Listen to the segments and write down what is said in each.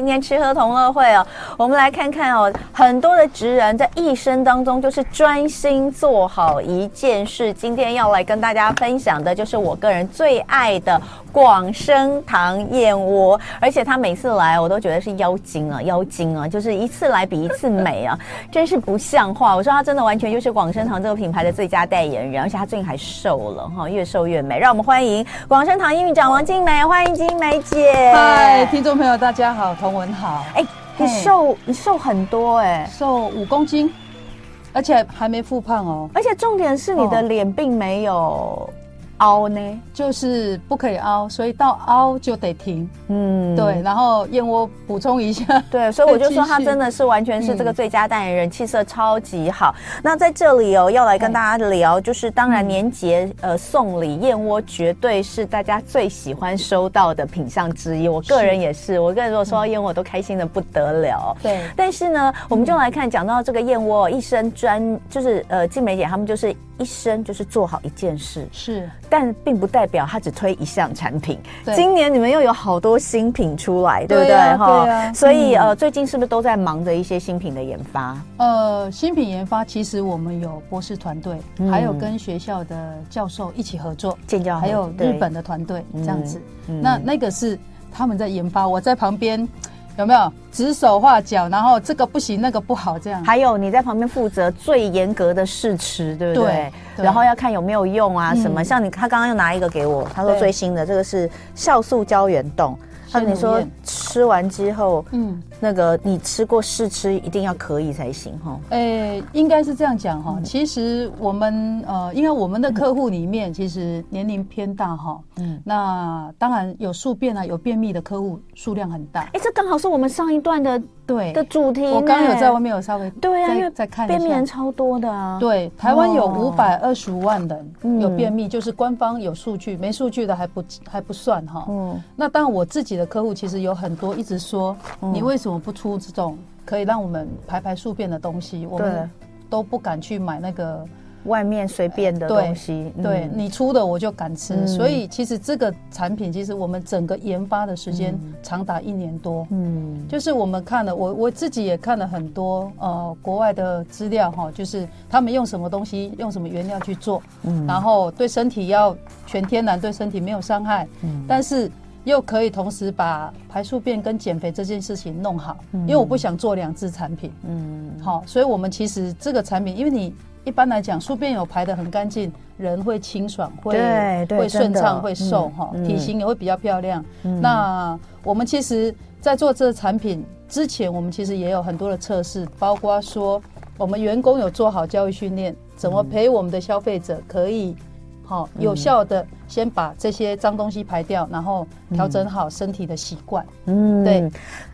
今天吃喝同乐会哦，我们来看看哦，很多的职人在一生当中就是专心做好一件事。今天要来跟大家分享的就是我个人最爱的广生堂燕窝，而且他每次来我都觉得是妖精啊，妖精啊，就是一次来比一次美啊，真是不像话。我说他真的完全就是广生堂这个品牌的最佳代言人，而且他最近还瘦了哈，越瘦越美。让我们欢迎广生堂营运长王静美，欢迎静美姐。嗨，听众朋友大家好。同文好，哎、欸，你瘦，你瘦很多哎、欸，瘦五公斤，而且还没复胖哦。而且重点是你的脸并没有凹呢，就是不可以凹，所以到凹就得停。嗯，对。然后燕窝补充一下，对，所以我就说他真的是完全是这个最佳代言人，气、嗯、色超级好。那在这里哦，要来跟大家聊，就是当然年节、嗯、呃送礼燕窝绝对是大家最喜欢收到的品相之一。我个人也是，是我个人如果收到燕窝，我都开心的不得了。对。但是呢，我们就来看讲到这个燕窝，一生专就是呃静美姐他们就是。一生就是做好一件事，是，但并不代表他只推一项产品。今年你们又有好多新品出来，对不对？哈，对啊。所以呃，最近是不是都在忙着一些新品的研发？呃，新品研发其实我们有博士团队，还有跟学校的教授一起合作，建教，还有日本的团队这样子。那那个是他们在研发，我在旁边。有没有指手画脚，然后这个不行，那个不好，这样？还有你在旁边负责最严格的试吃，对不对？对，然后要看有没有用啊，什么？嗯、像你，他刚刚又拿一个给我，他说最新的这个是酵素胶原冻。他跟你说吃完之后，嗯，那个你吃过试吃一定要可以才行哈。诶、欸，应该是这样讲哈。其实我们呃，因为我们的客户里面其实年龄偏大哈，嗯，那当然有宿便啊，有便秘的客户数量很大。哎、欸，这刚好是我们上一段的。对的主题，我刚刚有在外面有稍微对啊，因为在看便秘人超多的啊。对，台湾有五百二十五万人有便秘，就是官方有数据，没数据的还不还不算哈。嗯，那当然我自己的客户其实有很多一直说，你为什么不出这种可以让我们排排宿便的东西？我们都不敢去买那个。外面随便的东西，对，你出的我就敢吃，嗯，所以其实这个产品，其实我们整个研发的时间长达一年多。嗯，就是我们看了，我我自己也看了很多呃国外的资料哈，就是他们用什么东西，用什么原料去做，嗯，然后对身体要全天然，对身体没有伤害，嗯，但是又可以同时把排宿便跟减肥这件事情弄好，嗯，因为我不想做两支产品，嗯，好，所以我们其实这个产品，因为你。一般来讲，宿便有排的很干净，人会清爽，会会顺畅，会瘦哈、嗯，体型也会比较漂亮。嗯、那我们其实，在做这个产品之前，我们其实也有很多的测试，包括说我们员工有做好教育训练，怎么陪我们的消费者可以好有效的先把这些脏东西排掉，然后调整好身体的习惯。嗯，对。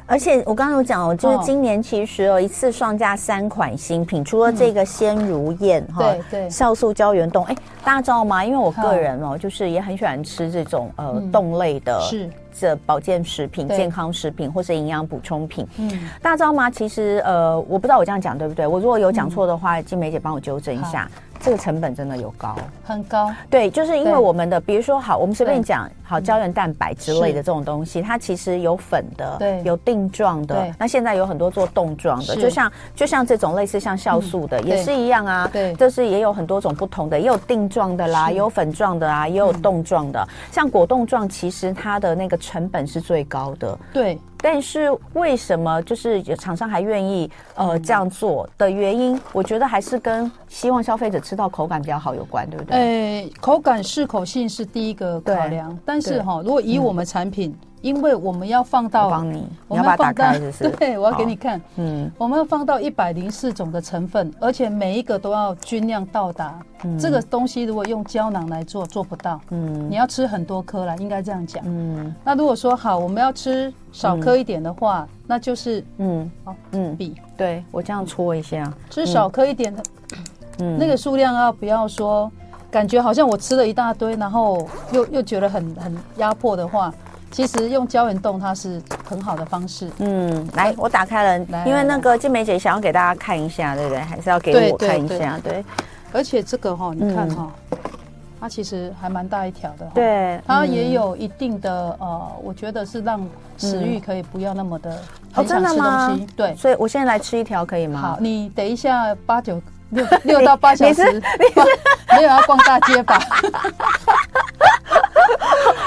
而且我刚刚有讲哦，就是今年其实有一次上架三款新品，除了这个鲜如燕哈，对对，酵素胶原冻，哎，大家知道吗？因为我个人哦，就是也很喜欢吃这种呃冻类的，是这保健食品、健康食品或是营养补充品。嗯，大家知道吗？其实呃，我不知道我这样讲对不对？我如果有讲错的话，静梅姐帮我纠正一下。这个成本真的有高，很高。对，就是因为我们的，比如说好，我们随便讲，好胶原蛋白之类的这种东西，它其实有粉的，对，有定状的。那现在有很多做冻状的，就像就像这种类似像酵素的，也是一样啊。对，就是也有很多种不同的，也有定状的啦，也有粉状的啊，也有冻状的。像果冻状，其实它的那个成本是最高的。对。但是为什么就是有厂商还愿意呃这样做的原因，我觉得还是跟希望消费者吃到口感比较好有关，对不对？诶，口感适口性是第一个考量，但是哈，如果以我们产品。因为我们要放到，我帮你，你要把它打开，是是？对，我要给你看。嗯，我们要放到一百零四种的成分，而且每一个都要均量到达。嗯，这个东西如果用胶囊来做，做不到。嗯，你要吃很多颗啦，应该这样讲。嗯，那如果说好，我们要吃少颗一点的话，嗯，那就是嗯，好，嗯，比对我这样搓一下，吃少颗一点的，嗯，那个数量要不要说，感觉好像我吃了一大堆，然后又又觉得很很压迫的话。其实用胶原冻它是很好的方式。嗯，来，我打开了，来，因为那个静美姐想要给大家看一下，对不对？还是要给我看一下，对。而且这个哈，你看哈，它其实还蛮大一条的。对，它也有一定的呃，我觉得是让食欲可以不要那么的很想吃东西。哦，真的吗？对，所以我现在来吃一条可以吗？好，你等一下八九六六到八小时，你是，你是没有要逛大街吧？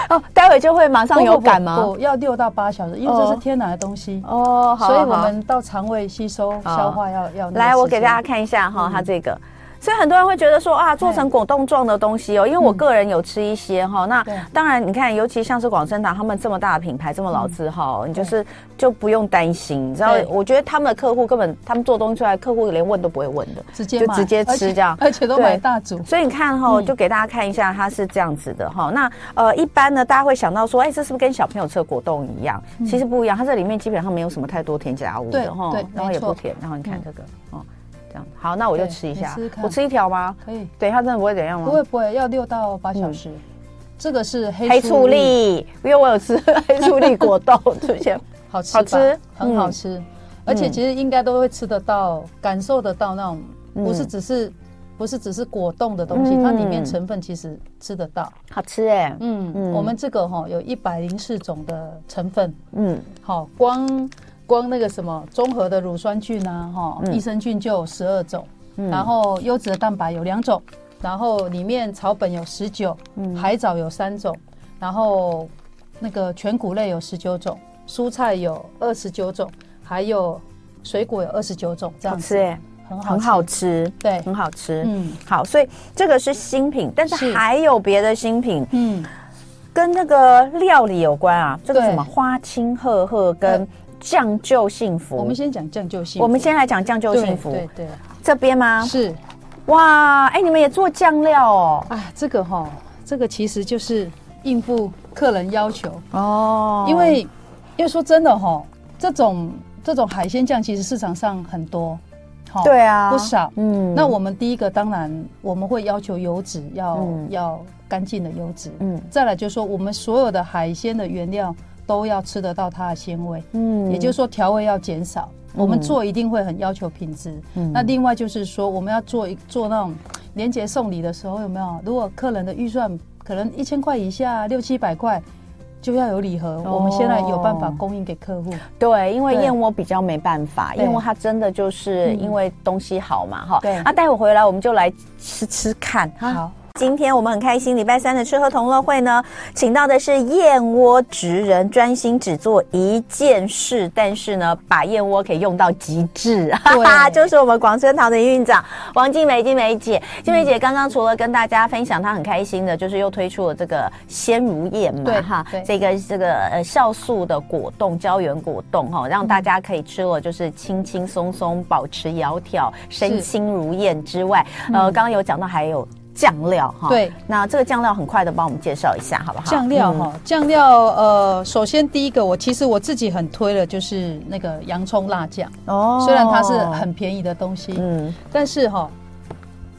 哦，待会就会马上有感吗？要六到八小时，因为这是天然的东西哦，所以我们到肠胃吸收消化要要来，我给大家看一下哈，它这个。所以很多人会觉得说啊，做成果冻状的东西哦，因为我个人有吃一些哈。那当然，你看，尤其像是广生堂他们这么大的品牌，这么老字号，你就是就不用担心。你知道，我觉得他们的客户根本他们做东西出来，客户连问都不会问的，直接就直接吃这样，而且都买大组。所以你看哈，就给大家看一下，它是这样子的哈。那呃，一般呢，大家会想到说，哎，这是不是跟小朋友吃的果冻一样？其实不一样，它这里面基本上没有什么太多添加物的哈，然后也不甜。然后你看这个哦。这样好，那我就吃一下。吃我吃一条吗？可以。对，它真的不会怎样吗？不会不会，要六到八小时。嗯、这个是黑黑醋栗，因为我有吃黑醋栗果冻，之前好吃，好吃，很好吃。嗯、而且其实应该都会吃得到，感受得到那种，不是只是，嗯、不是只是果冻的东西，嗯、它里面成分其实吃得到，好吃哎。嗯嗯，我们这个哈有一百零四种的成分，嗯，好光。光那个什么综合的乳酸菌啊，哈，益生菌就有十二种，嗯、然后优质的蛋白有两种，然后里面草本有十九，嗯，海藻有三种，然后那个全谷类有十九种，蔬菜有二十九种，还有水果有二十九种，这样吃耶，很好，很好吃，对，很好吃，嗯，好，所以这个是新品，但是还有别的新品，嗯，跟那个料理有关啊，这个什么花青褐褐跟。酱就幸福，我们先讲酱就幸福。我们先来讲酱就幸福，对对，这边吗？是，哇，哎，你们也做酱料哦？啊，这个哈，这个其实就是应付客人要求哦。因为，因为说真的哈，这种这种海鲜酱其实市场上很多，对啊，不少。嗯，那我们第一个当然我们会要求油脂要要干净的油脂，嗯，再来就是说我们所有的海鲜的原料。都要吃得到它的鲜味，嗯，也就是说调味要减少。我们做一定会很要求品质。嗯，那另外就是说，我们要做一做那种年节送礼的时候，有没有？如果客人的预算可能一千块以下，六七百块，就要有礼盒。我们现在有办法供应给客户。对，因为燕窝比较没办法，燕窝它真的就是因为东西好嘛，哈。对。那待会回来我们就来吃吃看。好。今天我们很开心，礼拜三的吃喝同乐会呢，请到的是燕窝职人，专心只做一件事，但是呢，把燕窝可以用到极致，哈哈，就是我们广生堂的营运长王静梅，静梅姐。静梅姐刚刚除了跟大家分享她很开心的，就是又推出了这个鲜如燕嘛，对哈，这个这个呃酵素的果冻胶原果冻哈，让大家可以吃了就是轻轻松松，保持窈窕，身轻如燕之外，呃，刚刚有讲到还有。酱料哈，对，那这个酱料很快的帮我们介绍一下好不好？酱料哈，酱料呃，首先第一个我其实我自己很推的就是那个洋葱辣酱。哦，虽然它是很便宜的东西，嗯，但是哈，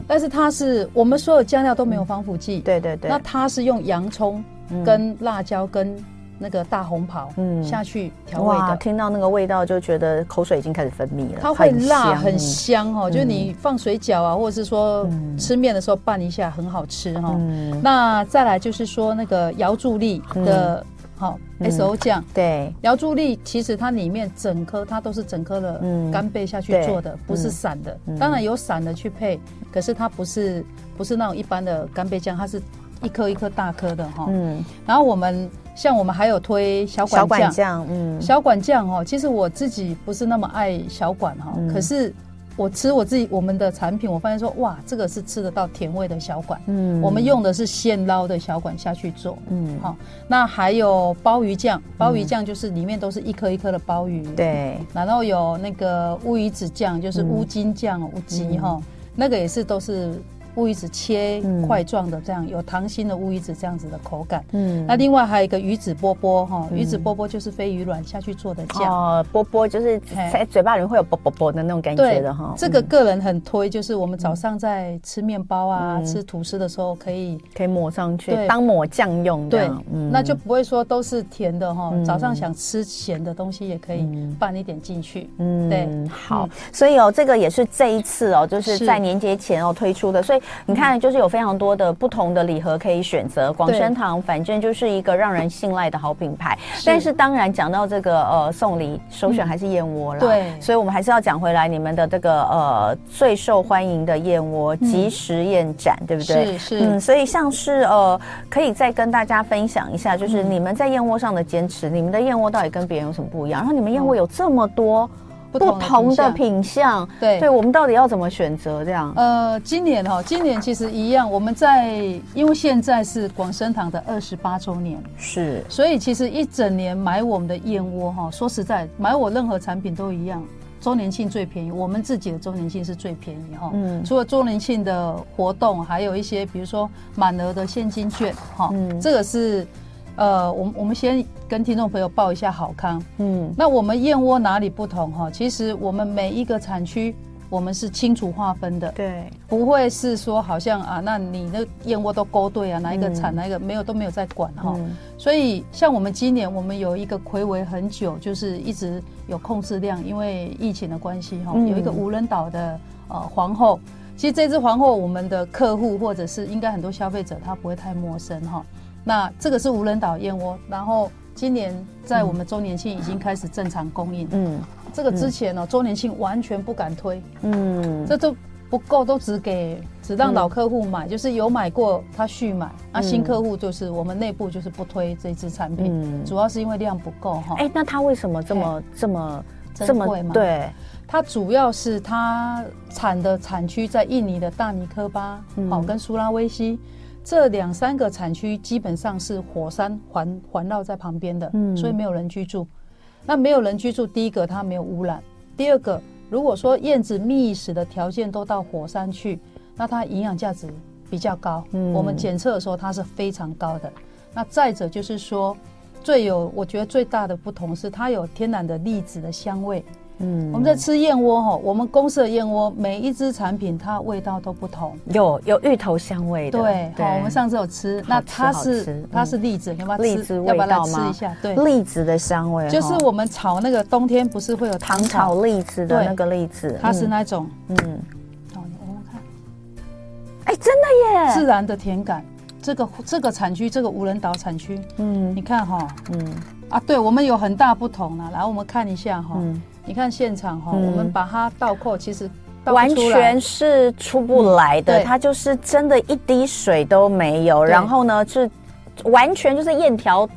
但是它是我们所有酱料都没有防腐剂，对对对，那它是用洋葱跟辣椒跟。那个大红袍，嗯，下去调味的，听到那个味道就觉得口水已经开始分泌了。它会辣，很香。哦，就是你放水饺啊，或者是说吃面的时候拌一下，很好吃哈。那再来就是说那个瑶柱栗的，好 S O 酱，对，瑶柱栗其实它里面整颗它都是整颗的干贝下去做的，不是散的。当然有散的去配，可是它不是不是那种一般的干贝酱，它是一颗一颗大颗的哈。嗯，然后我们。像我们还有推小管酱，小管酱，嗯，小管酱哦，其实我自己不是那么爱小管哈，嗯、可是我吃我自己我们的产品，我发现说哇，这个是吃得到甜味的小管，嗯，我们用的是现捞的小管下去做，嗯，好，那还有鲍鱼酱，鲍鱼酱就是里面都是一颗一颗的鲍鱼，对、嗯，然后有那个乌鱼子酱，就是乌金酱，乌鸡哈，那个也是都是。乌鱼子切块状的，这样有糖心的乌鱼子这样子的口感。嗯，那另外还有一个鱼子波波哈，鱼子波波就是飞鱼卵下去做的酱。哦，波波就是在嘴巴里面会有啵啵啵的那种感觉的哈。这个个人很推，就是我们早上在吃面包啊、吃吐司的时候，可以可以抹上去，当抹酱用。对，那就不会说都是甜的哈。早上想吃咸的东西，也可以拌一点进去。嗯，对，好。所以哦，这个也是这一次哦，就是在年节前哦推出的，所以。以你看，就是有非常多的不同的礼盒可以选择。广生堂反正就是一个让人信赖的好品牌。但是当然讲到这个呃送礼，首选还是燕窝啦。对，所以我们还是要讲回来，你们的这个呃最受欢迎的燕窝即食燕盏，对不对？是是。嗯，所以像是呃，可以再跟大家分享一下，就是你们在燕窝上的坚持，你们的燕窝到底跟别人有什么不一样？然后你们燕窝有这么多。不同的品相，对。对，我们到底要怎么选择？这样，呃，今年哈，今年其实一样，我们在因为现在是广生堂的二十八周年，是，所以其实一整年买我们的燕窝哈，说实在，买我任何产品都一样，周年庆最便宜，我们自己的周年庆是最便宜哈。嗯，除了周年庆的活动，还有一些比如说满额的现金券哈，嗯，这个是。呃，我们我们先跟听众朋友报一下好康。嗯，那我们燕窝哪里不同哈？其实我们每一个产区，我们是清楚划分的。对，不会是说好像啊，那你那燕窝都勾兑啊，哪一个产哪一个没有都没有在管哈。嗯、所以像我们今年我们有一个睽违很久，就是一直有控制量，因为疫情的关系哈，有一个无人岛的呃皇后。其实这只皇后，我们的客户或者是应该很多消费者他不会太陌生哈。那这个是无人岛燕窝，然后今年在我们周年庆已经开始正常供应。嗯，这个之前呢、喔，周年庆完全不敢推。嗯，这都不够，都只给只让老客户买，就是有买过他续买。那新客户就是我们内部就是不推这支产品，主要是因为量不够哈。哎，那他为什么这么这么这么贵吗？对，它主要是它产的产区在印尼的大尼科巴，好跟苏拉威西。这两三个产区基本上是火山环环绕在旁边的，嗯，所以没有人居住。那没有人居住，第一个它没有污染，第二个，如果说燕子觅食的条件都到火山去，那它营养价值比较高。嗯，我们检测的时候它是非常高的。那再者就是说，最有我觉得最大的不同是它有天然的栗子的香味。嗯，我们在吃燕窝哈，我们公司的燕窝每一只产品它味道都不同，有有芋头香味的，对，好，我们上次有吃，那它是它是栗子，要不要栗子味道吗？吃一下，对，栗子的香味，就是我们炒那个冬天不是会有糖炒？栗子的那个栗子，它是那种，嗯，好，你闻闻看，哎，真的耶，自然的甜感，这个这个产区，这个无人岛产区，嗯，你看哈，嗯，啊，对我们有很大不同了，来我们看一下哈。你看现场哈，我们把它倒扣，其实完全是出不来的，它就是真的一滴水都没有。然后呢，是完全就是燕条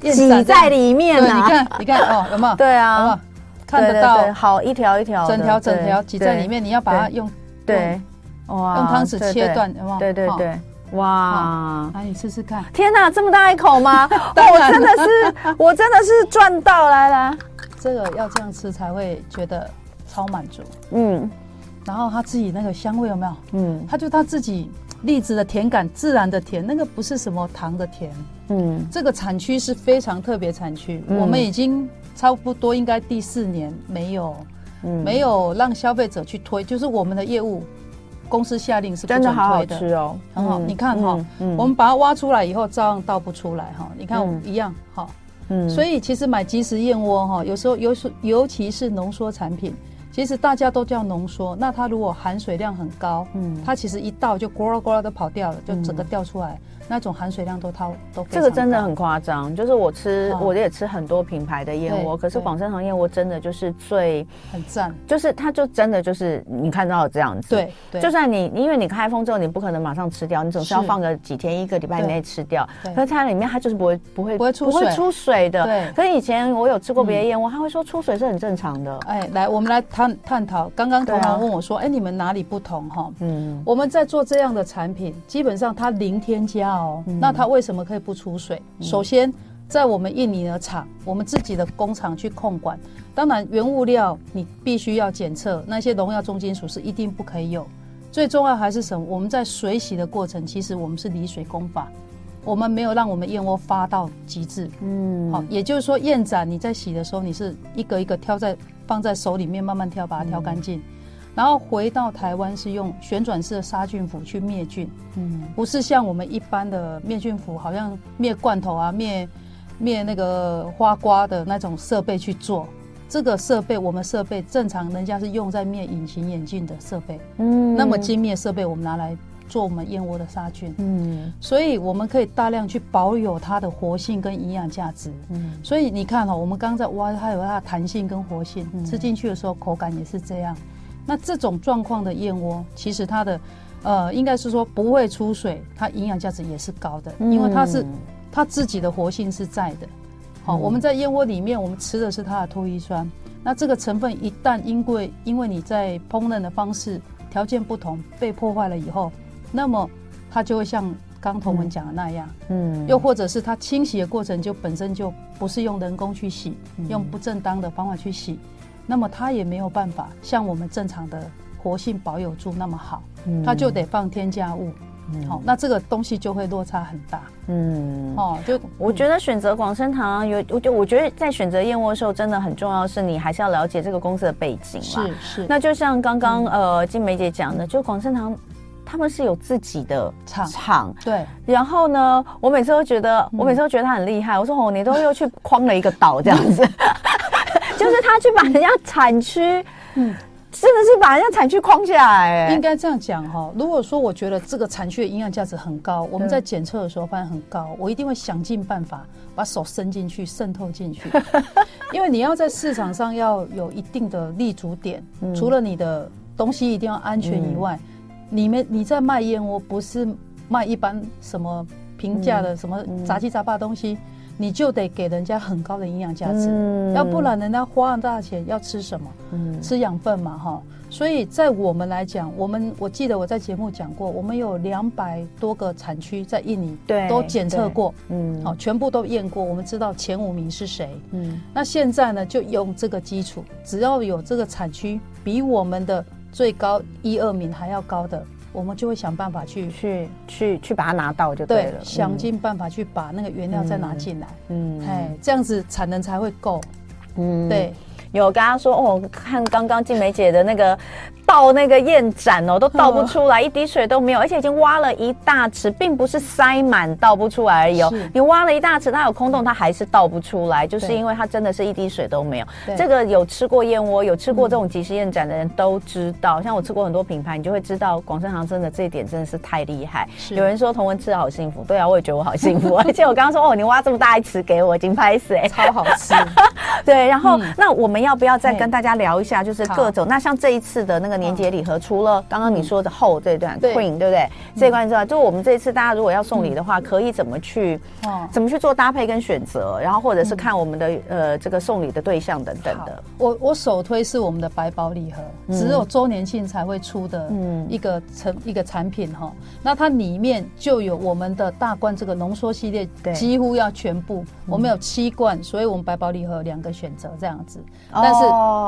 挤在里面啊！你看，你看哦，有没有？对啊，看得到，好一条一条，整条整条挤在里面。你要把它用对哇，用汤匙切断，有没有？对对对，哇！来，你试试看。天哪，这么大一口吗？我真的是，我真的是赚到来了。这个要这样吃才会觉得超满足，嗯，然后他自己那个香味有没有？嗯，他就他自己栗子的甜感，自然的甜，那个不是什么糖的甜，嗯，这个产区是非常特别产区，嗯、我们已经差不多应该第四年没有，嗯，没有让消费者去推，就是我们的业务公司下令是不准推的，真的。好好吃哦，很好，你看哈，我们把它挖出来以后照样倒不出来哈，你看我们一样哈。嗯，所以其实买即食燕窝哈，有时候尤尤其是浓缩产品，其实大家都叫浓缩，那它如果含水量很高，嗯，它其实一倒就咕啦咕啦的跑掉了，就整个掉出来。那种含水量都超都这个真的很夸张，就是我吃我也吃很多品牌的燕窝，可是广生堂燕窝真的就是最很赞，就是它就真的就是你看到这样子，对，就算你因为你开封之后你不可能马上吃掉，你总是要放个几天一个礼拜以内吃掉，可是它里面它就是不会不会不会出水，不会出水的。对，可是以前我有吃过别的燕窝，他会说出水是很正常的。哎，来我们来探探讨，刚刚同行问我说，哎，你们哪里不同哈？嗯，我们在做这样的产品，基本上它零添加哦，那它。为什么可以不出水？首先，在我们印尼的厂，我们自己的工厂去控管。当然，原物料你必须要检测，那些农药、重金属是一定不可以有。最重要还是什么？我们在水洗的过程，其实我们是离水工法，我们没有让我们燕窝发到极致。嗯，好，也就是说，燕盏你在洗的时候，你是一个一个挑在放在手里面慢慢挑，把它挑干净。嗯然后回到台湾是用旋转式的杀菌釜去灭菌，嗯，不是像我们一般的灭菌釜，好像灭罐头啊、灭灭那个花瓜的那种设备去做，这个设备，我们设备正常，人家是用在灭隐形眼镜的设备，嗯，那么精密设备我们拿来做我们燕窝的杀菌，嗯，所以我们可以大量去保有它的活性跟营养价值，嗯，所以你看哈，我们刚在挖，它有它的弹性跟活性，吃进去的时候口感也是这样。那这种状况的燕窝，其实它的，呃，应该是说不会出水，它营养价值也是高的，因为它是它自己的活性是在的。好，我们在燕窝里面，我们吃的是它的脱衣酸。那这个成分一旦因为因为你在烹饪的方式条件不同被破坏了以后，那么它就会像刚同文讲的那样，嗯，又或者是它清洗的过程就本身就不是用人工去洗，用不正当的方法去洗。那么它也没有办法像我们正常的活性保有住那么好，它就得放添加物，好，那这个东西就会落差很大。嗯，哦，就我觉得选择广生堂有，我就我觉得在选择燕窝的时候，真的很重要是你还是要了解这个公司的背景嘛。是是。那就像刚刚呃金梅姐讲的，就广生堂他们是有自己的厂厂，对。然后呢，我每次都觉得，我每次都觉得他很厉害。我说哦，你都又去框了一个岛这样子。就是他去把人家产区，嗯，真的是把人家产区框起来。应该这样讲哈。如果说我觉得这个产区的营养价值很高，我们在检测的时候发现很高，我一定会想尽办法把手伸进去渗透进去。因为你要在市场上要有一定的立足点，除了你的东西一定要安全以外，你们你在卖燕窝不是卖一般什么平价的什么杂七杂八的东西。你就得给人家很高的营养价值，嗯、要不然人家花那么大钱要吃什么？嗯、吃养分嘛，哈。所以在我们来讲，我们我记得我在节目讲过，我们有两百多个产区在印尼，对，都检测过，嗯，好，全部都验过，我们知道前五名是谁，嗯。那现在呢，就用这个基础，只要有这个产区比我们的最高一二名还要高的。我们就会想办法去去去去把它拿到就对了，对，想尽办法去把那个原料再拿进来，嗯，哎，这样子产能才会够，嗯，对。有跟他说哦，看刚刚静梅姐的那个倒那个燕盏哦，都倒不出来，一滴水都没有，而且已经挖了一大池，并不是塞满倒不出来而已哦。你挖了一大池，它有空洞，它还是倒不出来，就是因为它真的是一滴水都没有。这个有吃过燕窝、有吃过这种即食燕盏的人都知道，像我吃过很多品牌，你就会知道广生堂真的这一点真的是太厉害。有人说同文吃的好幸福，对啊，我也觉得我好幸福。而且我刚刚说哦，你挖这么大一池给我，已经拍死哎，超好吃。对，然后那我们。要不要再跟大家聊一下？就是各种那像这一次的那个年节礼盒，除了刚刚你说的后这一段 Queen 对不对？这一关之外，就我们这一次大家如果要送礼的话，可以怎么去怎么去做搭配跟选择？然后或者是看我们的呃这个送礼的对象等等的。我我首推是我们的百宝礼盒，只有周年庆才会出的一个成一个产品哈。那它里面就有我们的大罐这个浓缩系列，几乎要全部。我们有七罐，所以我们百宝礼盒两个选择这样子。但是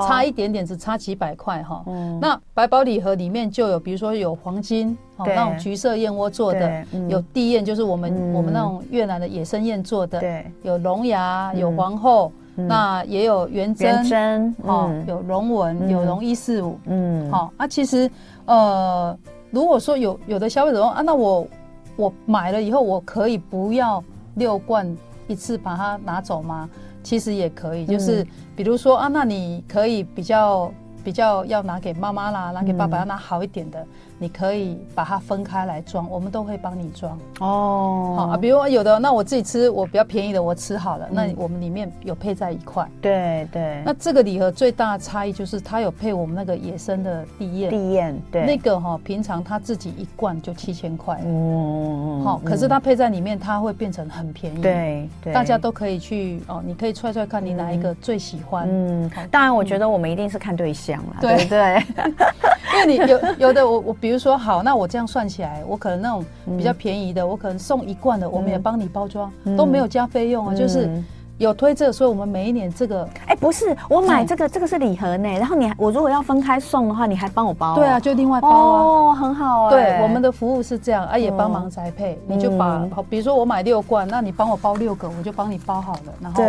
差一点点，只差几百块哈。嗯，那百宝礼盒里面就有，比如说有黄金哦，那种橘色燕窝做的，有地燕，就是我们我们那种越南的野生燕做的，有龙牙，有皇后，那也有元珍，哦，有龙纹，有龙一四五，嗯，好，啊，其实呃，如果说有有的消费者说啊，那我我买了以后，我可以不要六罐一次把它拿走吗？其实也可以，就是比如说啊，那你可以比较比较要拿给妈妈啦，拿给爸爸要拿好一点的。你可以把它分开来装，我们都会帮你装哦。好啊，比如说有的，那我自己吃我比较便宜的，我吃好了，那我们里面有配在一块。对对。那这个礼盒最大的差异就是它有配我们那个野生的地燕。地燕，对。那个哈，平常它自己一罐就七千块。哦好，可是它配在里面，它会变成很便宜。对对。大家都可以去哦，你可以踹踹看你哪一个最喜欢。嗯。当然，我觉得我们一定是看对象了，对不对？因为你有有的我我比如说好，那我这样算起来，我可能那种比较便宜的，我可能送一罐的，我们也帮你包装，都没有加费用啊，就是。有推这个，所以我们每一年这个，哎，不是我买这个，这个是礼盒呢。然后你我如果要分开送的话，你还帮我包？对啊，就另外包哦，很好。对，我们的服务是这样，啊，也帮忙宅配。你就把，比如说我买六罐，那你帮我包六个，我就帮你包好了，然后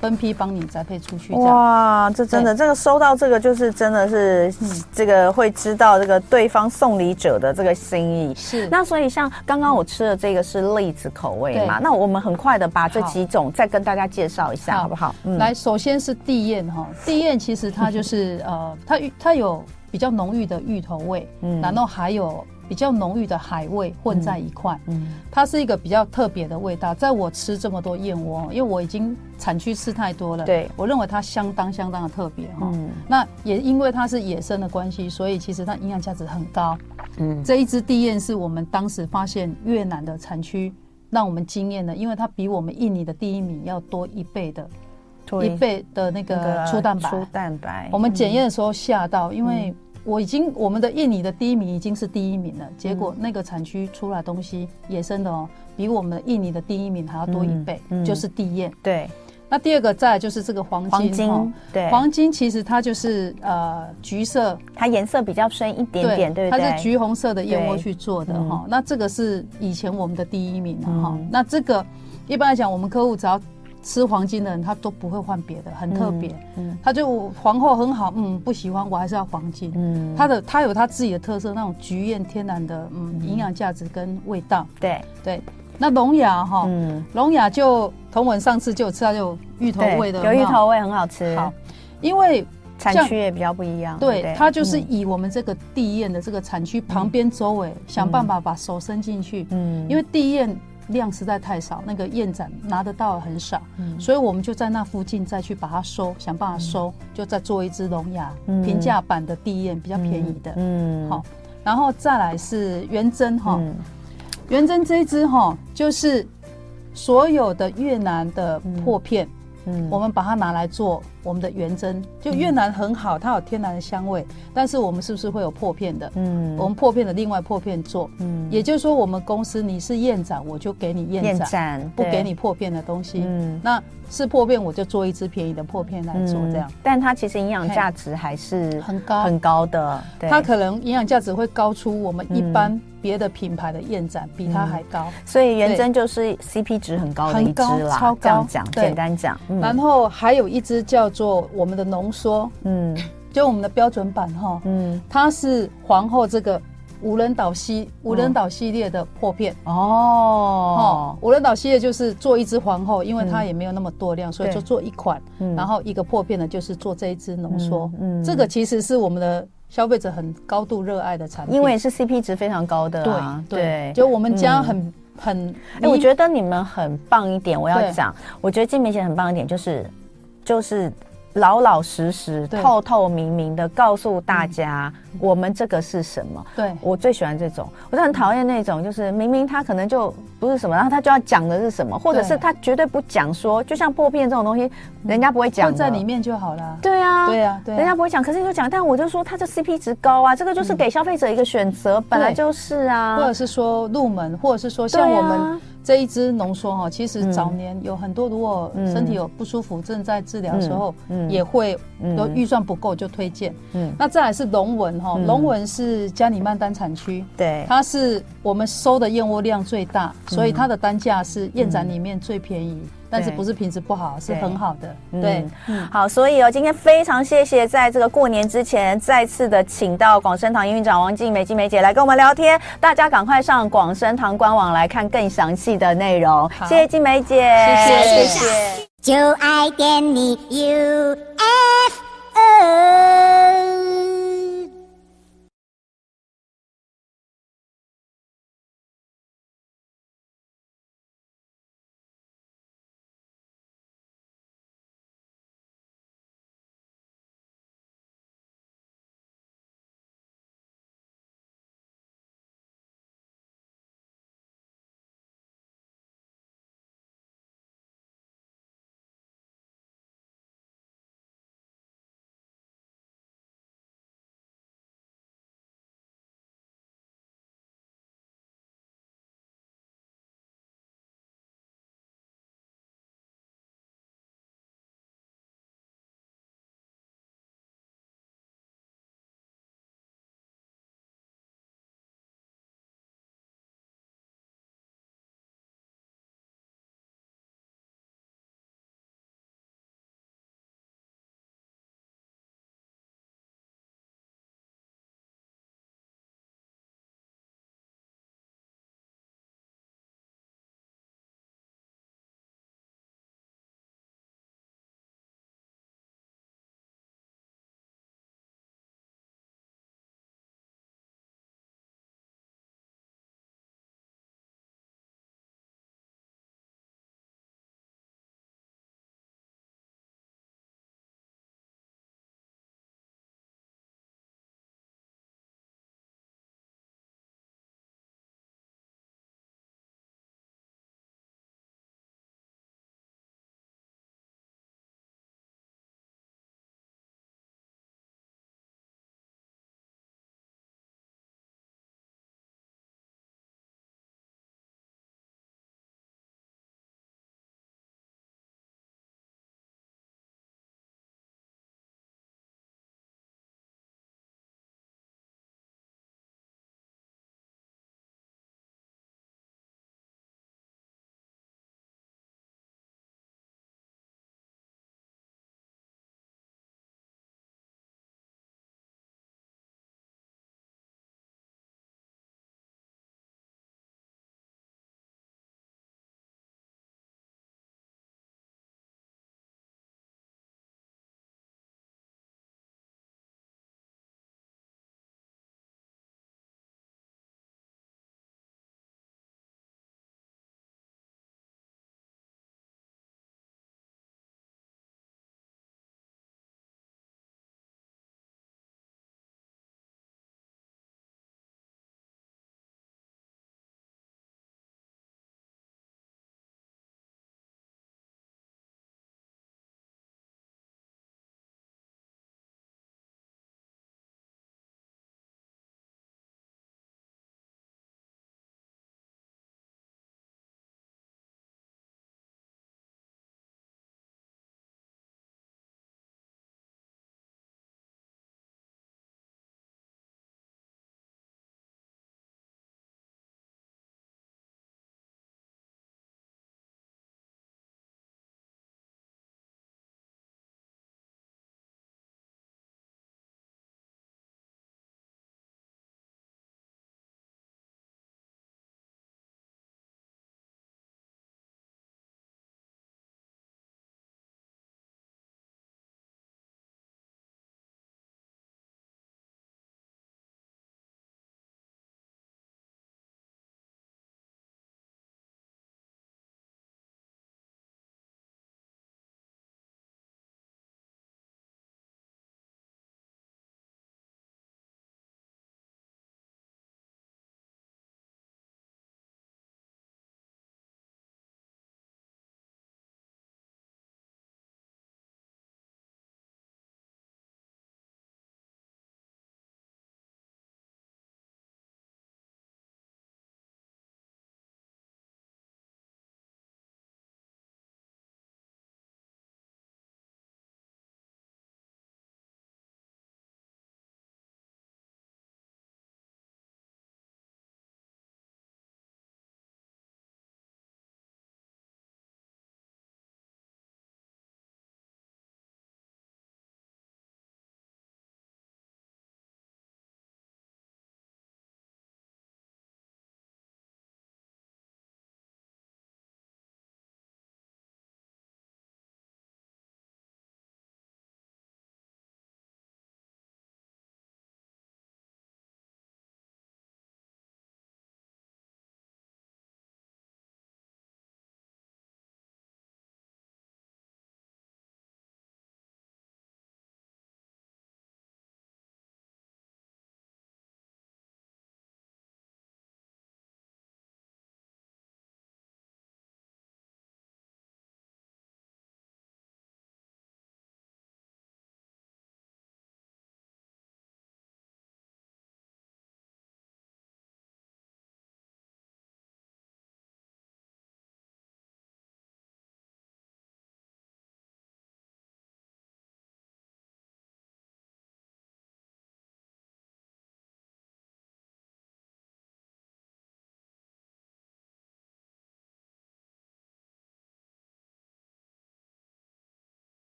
分批帮你宅配出去。哇，这真的，这个收到这个就是真的是这个会知道这个对方送礼者的这个心意。是。那所以像刚刚我吃的这个是栗子口味嘛，那我们很快的把这几种再跟大家介绍。绍一下好不好？嗯、来，首先是地燕哈，地燕其实它就是 呃，它它有比较浓郁的芋头味，嗯，然后还有。比较浓郁的海味混在一块，嗯，它是一个比较特别的味道。在我吃这么多燕窝，因为我已经产区吃太多了，对，我认为它相当相当的特别哈。嗯，那也因为它是野生的关系，所以其实它营养价值很高。嗯，这一只地燕是我们当时发现越南的产区，让我们惊艳的，因为它比我们印尼的第一名要多一倍的，一倍的那个粗蛋白。粗蛋白，我们检验的时候吓到，因为。我已经我们的印尼的第一名已经是第一名了，结果那个产区出来东西野生的哦，比我们印尼的第一名还要多一倍，就是地验。对，那第二个再来就是这个黄金，黄金哦，对，黄金其实它就是呃橘色，它颜色比较深一点点，对，对，对，它是橘红色的燕窝去做的哈。那这个是以前我们的第一名哈。嗯、那这个一般来讲，我们客户只要。吃黄金的人，他都不会换别的，很特别。嗯，他就皇后很好，嗯，不喜欢我还是要黄金。嗯，它的它有它自己的特色，那种橘燕天然的，嗯，营养价值跟味道。对对，那龙牙哈，嗯，龙雅就同文上次就有吃到有芋头味的，有芋头味很好吃。好，因为产区也比较不一样。对，它就是以我们这个地燕的这个产区旁边周围，想办法把手伸进去。嗯，因为地燕。量实在太少，那个燕盏拿得到很少，嗯、所以我们就在那附近再去把它收，想办法收，嗯、就再做一只龙牙平价版的地燕，比较便宜的。嗯，好，然后再来是元珍哈，元珍这一支哈，就是所有的越南的破片。嗯嗯，我们把它拿来做我们的元珍，就越南很好，它有天然的香味，但是我们是不是会有破片的？嗯，我们破片的另外破片做，嗯，也就是说我们公司你是燕盏，我就给你燕盏，不给你破片的东西。嗯，那是破片我就做一支便宜的破片来做这样，但它其实营养价值还是很高。很高的，它可能营养价值会高出我们一般。别的品牌的燕盏比它还高，所以元珍就是 CP 值很高的一支啦。超高，这样讲，简单讲。然后还有一支叫做我们的浓缩，嗯，就我们的标准版哈，嗯，它是皇后这个无人岛系无人岛系列的破片。哦，无人岛系列就是做一支皇后，因为它也没有那么多量，所以就做一款，然后一个破片呢就是做这一支浓缩，嗯，这个其实是我们的。消费者很高度热爱的产品，因为是 CP 值非常高的啊。对，对，就我们家很、嗯、很，哎，我觉得你们很棒一点，我要讲，我觉得金梅姐很棒一点，就是就是。老老实实、透透明明的告诉大家，我们这个是什么？对，我最喜欢这种，我就很讨厌那种，就是明明他可能就不是什么，然后他就要讲的是什么，或者是他绝对不讲说，就像破片这种东西，人家不会讲，在里面就好了。对啊，对啊，对人家不会讲，可是你就讲，但我就说他这 CP 值高啊，这个就是给消费者一个选择，本来就是啊，或者是说入门，或者是说像我们。这一支浓缩哈，其实早年有很多，如果身体有不舒服，正在治疗的时候，也会有预算不够就推荐。嗯，那再来是龙纹哈，龙纹是加里曼丹产区，对，它是我们收的燕窝量最大，所以它的单价是燕盏里面最便宜。但是不是品质不好，是很好的。对，嗯，好，所以哦，今天非常谢谢，在这个过年之前再次的请到广生堂营运长王静梅静梅姐来跟我们聊天，大家赶快上广生堂官网来看更详细的内容。好。谢谢静梅姐，谢谢。谢谢。就爱点你 UFO。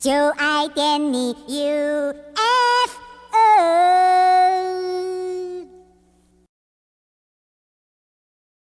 就爱点你 UFO。